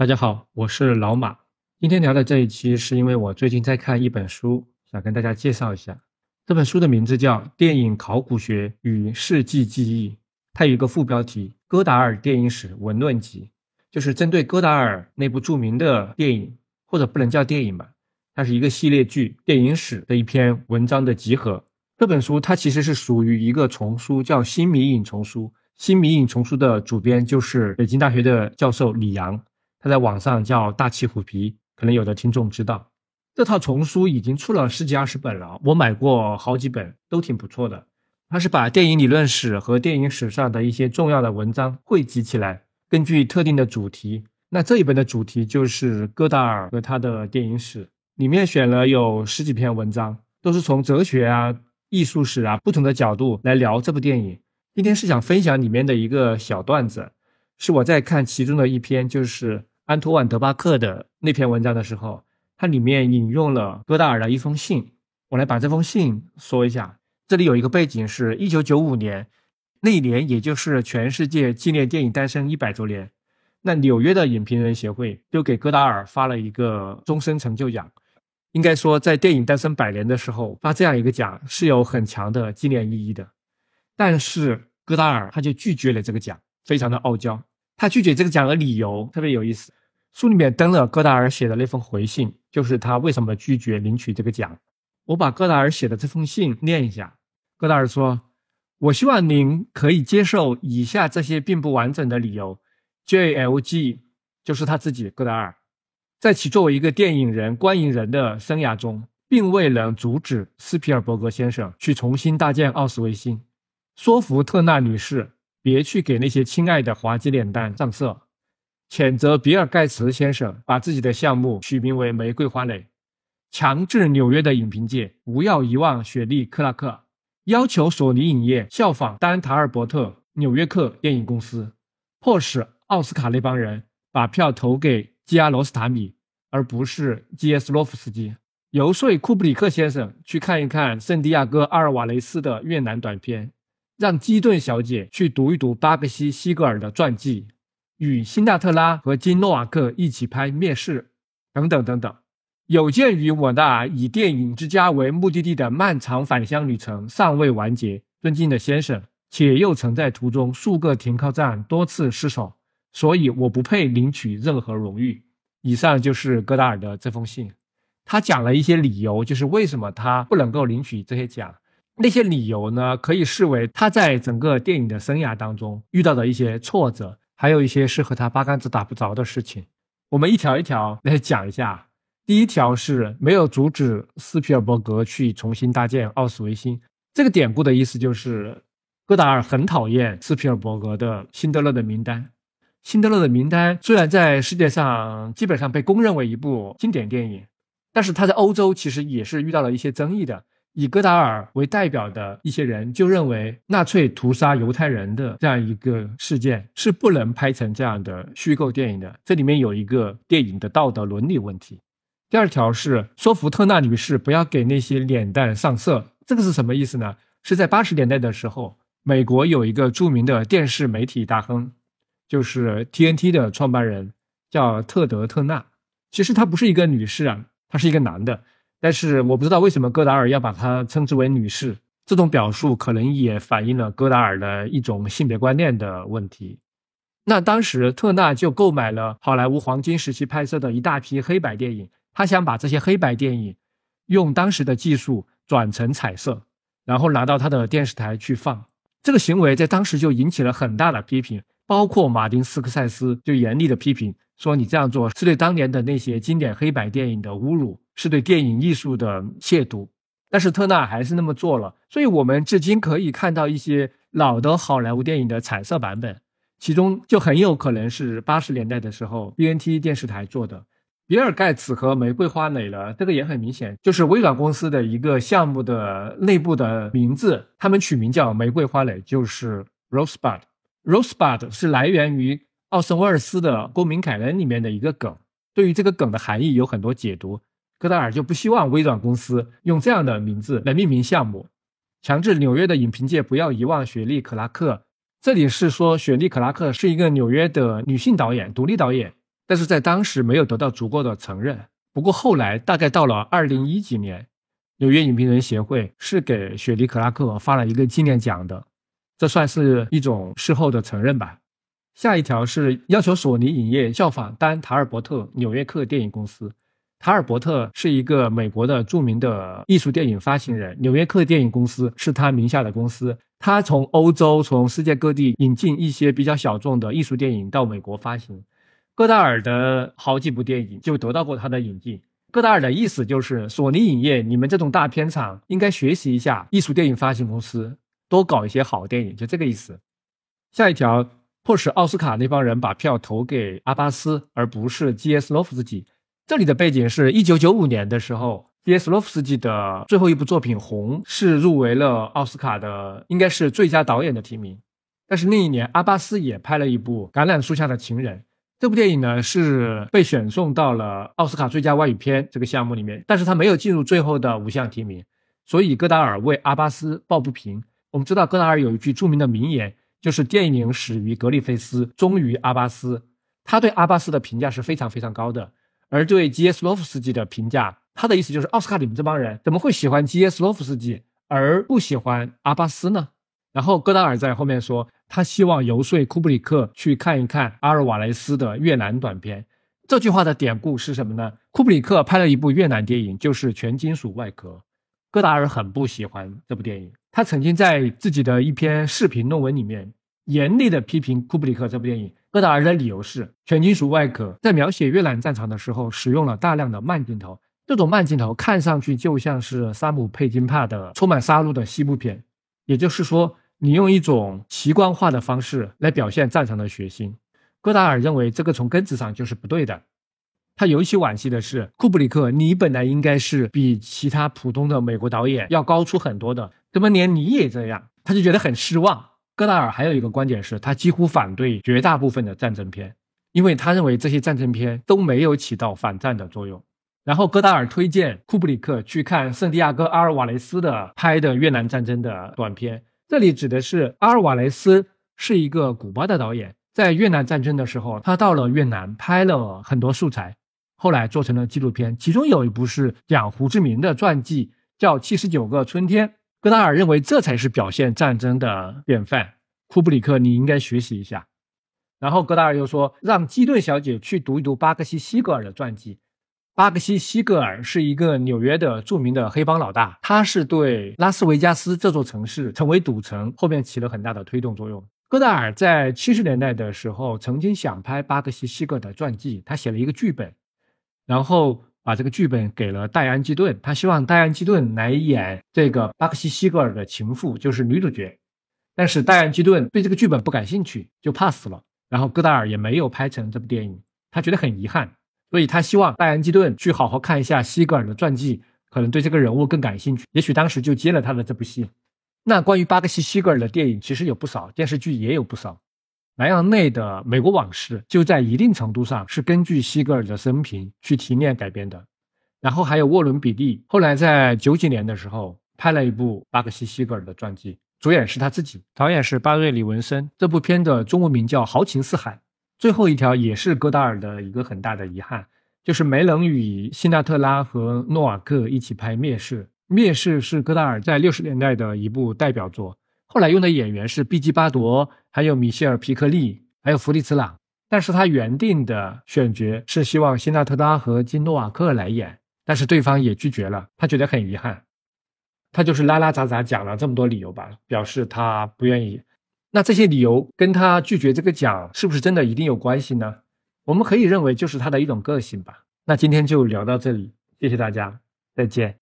大家好，我是老马。今天聊的这一期是因为我最近在看一本书，想跟大家介绍一下。这本书的名字叫《电影考古学与世纪记忆》，它有一个副标题《戈达尔电影史文论集》，就是针对戈达尔那部著名的电影，或者不能叫电影吧，它是一个系列剧电影史的一篇文章的集合。这本书它其实是属于一个丛书，叫《新迷影丛书》。《新迷影丛书》的主编就是北京大学的教授李阳。他在网上叫大气虎皮，可能有的听众知道。这套丛书已经出了十几二十本了，我买过好几本，都挺不错的。它是把电影理论史和电影史上的一些重要的文章汇集起来，根据特定的主题。那这一本的主题就是戈达尔和他的电影史，里面选了有十几篇文章，都是从哲学啊、艺术史啊不同的角度来聊这部电影。今天是想分享里面的一个小段子，是我在看其中的一篇，就是。安托万·德巴克的那篇文章的时候，它里面引用了戈达尔的一封信。我来把这封信说一下。这里有一个背景是1995年，那一年也就是全世界纪念电影诞生一百周年。那纽约的影评人协会就给戈达尔发了一个终身成就奖。应该说，在电影诞生百年的时候发这样一个奖是有很强的纪念意义的。但是戈达尔他就拒绝了这个奖，非常的傲娇。他拒绝这个奖的理由特别有意思。书里面登了戈达尔写的那封回信，就是他为什么拒绝领取这个奖。我把戈达尔写的这封信念一下。戈达尔说：“我希望您可以接受以下这些并不完整的理由。JLG 就是他自己，戈达尔，在其作为一个电影人、观影人的生涯中，并未能阻止斯皮尔伯格先生去重新搭建奥斯维辛，说服特纳女士别去给那些亲爱的滑稽脸蛋上色。”谴责比尔·盖茨先生把自己的项目取名为“玫瑰花蕾”，强制纽约的影评界不要遗忘雪莉·克拉克，要求索尼影业效仿丹·塔尔伯特纽约客电影公司，迫使奥斯卡那帮人把票投给基亚罗斯塔米，而不是基耶斯洛夫斯基，游说库布里克先生去看一看圣地亚哥·阿尔瓦雷斯的越南短片，让基顿小姐去读一读巴克西·西格尔的传记。与辛纳特拉和金诺瓦克一起拍《灭世》，等等等等。有鉴于我那以电影之家为目的地的漫长返乡旅程尚未完结，尊敬的先生，且又曾在途中数个停靠站多次失手，所以我不配领取任何荣誉。以上就是戈达尔的这封信，他讲了一些理由，就是为什么他不能够领取这些奖。那些理由呢，可以视为他在整个电影的生涯当中遇到的一些挫折。还有一些是和他八竿子打不着的事情，我们一条一条来讲一下。第一条是没有阻止斯皮尔伯格去重新搭建奥斯维辛。这个典故的意思就是，戈达尔很讨厌斯皮尔伯格的《辛德勒的名单》。《辛德勒的名单》虽然在世界上基本上被公认为一部经典电影，但是他在欧洲其实也是遇到了一些争议的。以戈达尔为代表的一些人就认为，纳粹屠杀犹太人的这样一个事件是不能拍成这样的虚构电影的。这里面有一个电影的道德伦理问题。第二条是说服特纳女士不要给那些脸蛋上色，这个是什么意思呢？是在八十年代的时候，美国有一个著名的电视媒体大亨，就是 TNT 的创办人，叫特德·特纳。其实他不是一个女士啊，他是一个男的。但是我不知道为什么戈达尔要把她称之为女士，这种表述可能也反映了戈达尔的一种性别观念的问题。那当时特纳就购买了好莱坞黄金时期拍摄的一大批黑白电影，他想把这些黑白电影用当时的技术转成彩色，然后拿到他的电视台去放。这个行为在当时就引起了很大的批评，包括马丁斯科塞斯就严厉的批评说：“你这样做是对当年的那些经典黑白电影的侮辱。”是对电影艺术的亵渎，但是特纳还是那么做了，所以我们至今可以看到一些老的好莱坞电影的彩色版本，其中就很有可能是八十年代的时候 B N T 电视台做的。比尔盖茨和玫瑰花蕾了，这个也很明显，就是微软公司的一个项目的内部的名字，他们取名叫玫瑰花蕾，就是 Rosebud。Rosebud 是来源于奥森威尔斯的《公民凯恩》里面的一个梗，对于这个梗的含义有很多解读。戈达尔就不希望微软公司用这样的名字来命名项目，强制纽约的影评界不要遗忘雪莉·克拉克。这里是说雪莉·克拉克是一个纽约的女性导演，独立导演。但是在当时没有得到足够的承认。不过后来大概到了二零一几年，纽约影评人协会是给雪莉·克拉克发了一个纪念奖的，这算是一种事后的承认吧。下一条是要求索尼影业效仿丹·塔尔伯特纽约客电影公司。塔尔伯特是一个美国的著名的艺术电影发行人，纽约客电影公司是他名下的公司。他从欧洲、从世界各地引进一些比较小众的艺术电影到美国发行。戈达尔的好几部电影就得到过他的引进。戈达尔的意思就是，索尼影业，你们这种大片厂应该学习一下艺术电影发行公司，多搞一些好电影，就这个意思。下一条，迫使奥斯卡那帮人把票投给阿巴斯，而不是 G.S. 洛夫斯基。这里的背景是一九九五年的时候，G.S. 洛夫斯基的最后一部作品《红》是入围了奥斯卡的，应该是最佳导演的提名。但是那一年，阿巴斯也拍了一部《橄榄树下的情人》，这部电影呢是被选送到了奥斯卡最佳外语片这个项目里面，但是他没有进入最后的五项提名。所以戈达尔为阿巴斯抱不平。我们知道戈达尔有一句著名的名言，就是“电影始于格里菲斯，终于阿巴斯”。他对阿巴斯的评价是非常非常高的。而对基耶斯洛夫斯基的评价，他的意思就是奥斯卡你们这帮人怎么会喜欢基耶斯洛夫斯基而不喜欢阿巴斯呢？然后戈达尔在后面说，他希望游说库布里克去看一看阿尔瓦雷斯的越南短片。这句话的典故是什么呢？库布里克拍了一部越南电影，就是《全金属外壳》。戈达尔很不喜欢这部电影，他曾经在自己的一篇视频论文里面严厉的批评库布里克这部电影。戈达尔的理由是，《全金属外壳》在描写越南战场的时候，使用了大量的慢镜头。这种慢镜头看上去就像是山姆佩金帕的充满杀戮的西部片。也就是说，你用一种奇观化的方式来表现战场的血腥。戈达尔认为这个从根子上就是不对的。他尤其惋惜的是，库布里克，你本来应该是比其他普通的美国导演要高出很多的，怎么连你也这样？他就觉得很失望。戈达尔还有一个观点是，他几乎反对绝大部分的战争片，因为他认为这些战争片都没有起到反战的作用。然后戈达尔推荐库布里克去看圣地亚哥·阿尔瓦雷斯的拍的越南战争的短片，这里指的是阿尔瓦雷斯是一个古巴的导演，在越南战争的时候，他到了越南拍了很多素材，后来做成了纪录片，其中有一部是讲胡志明的传记，叫《七十九个春天》。戈达尔认为这才是表现战争的典范，库布里克你应该学习一下。然后戈达尔又说，让基顿小姐去读一读巴克西·西格尔的传记。巴克西·西格尔是一个纽约的著名的黑帮老大，他是对拉斯维加斯这座城市成为赌城后面起了很大的推动作用。戈达尔在七十年代的时候曾经想拍巴克西·西格尔的传记，他写了一个剧本，然后。把这个剧本给了戴安·基顿，他希望戴安·基顿来演这个巴克西·西格尔的情妇，就是女主角。但是戴安·基顿对这个剧本不感兴趣，就 pass 了。然后戈达尔也没有拍成这部电影，他觉得很遗憾，所以他希望戴安·基顿去好好看一下西格尔的传记，可能对这个人物更感兴趣。也许当时就接了他的这部戏。那关于巴克西·西格尔的电影其实有不少，电视剧也有不少。莱昂内的《美国往事》就在一定程度上是根据西格尔的生平去提炼改编的，然后还有沃伦·比利，后来在九几年的时候拍了一部巴克西·西格尔的传记，主演是他自己，导演是巴瑞·里文森。这部片的中文名叫《豪情四海》。最后一条也是戈达尔的一个很大的遗憾，就是没能与辛纳特拉和诺瓦克一起拍《灭世》。《灭世》是戈达尔在六十年代的一部代表作。后来用的演员是毕基巴夺，还有米歇尔皮克利，还有弗利茨朗。但是他原定的选角是希望辛纳特拉和金诺瓦克来演，但是对方也拒绝了，他觉得很遗憾。他就是拉拉杂杂讲了这么多理由吧，表示他不愿意。那这些理由跟他拒绝这个奖是不是真的一定有关系呢？我们可以认为就是他的一种个性吧。那今天就聊到这里，谢谢大家，再见。